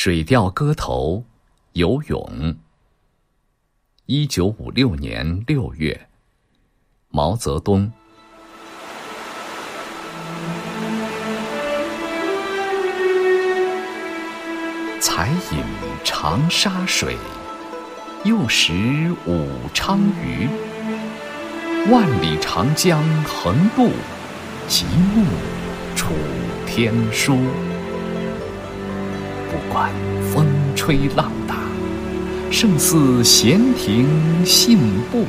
水调歌头·游泳。一九五六年六月，毛泽东。才饮长沙水，又食武昌鱼。万里长江横渡，极目楚天舒。不管风吹浪打，胜似闲庭信步。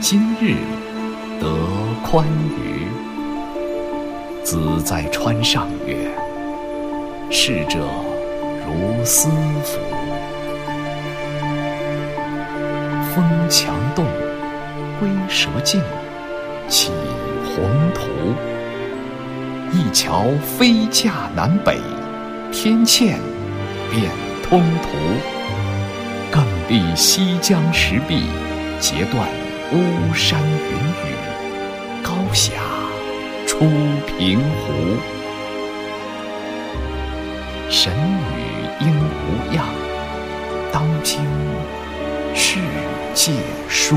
今日得宽裕，子在川上月，逝者如斯夫。风强动，龟蛇静，起宏图。一桥飞架南北。天堑变通途，更立西江石壁，截断巫山云雨，高峡出平湖。神女应无恙，当今世界殊。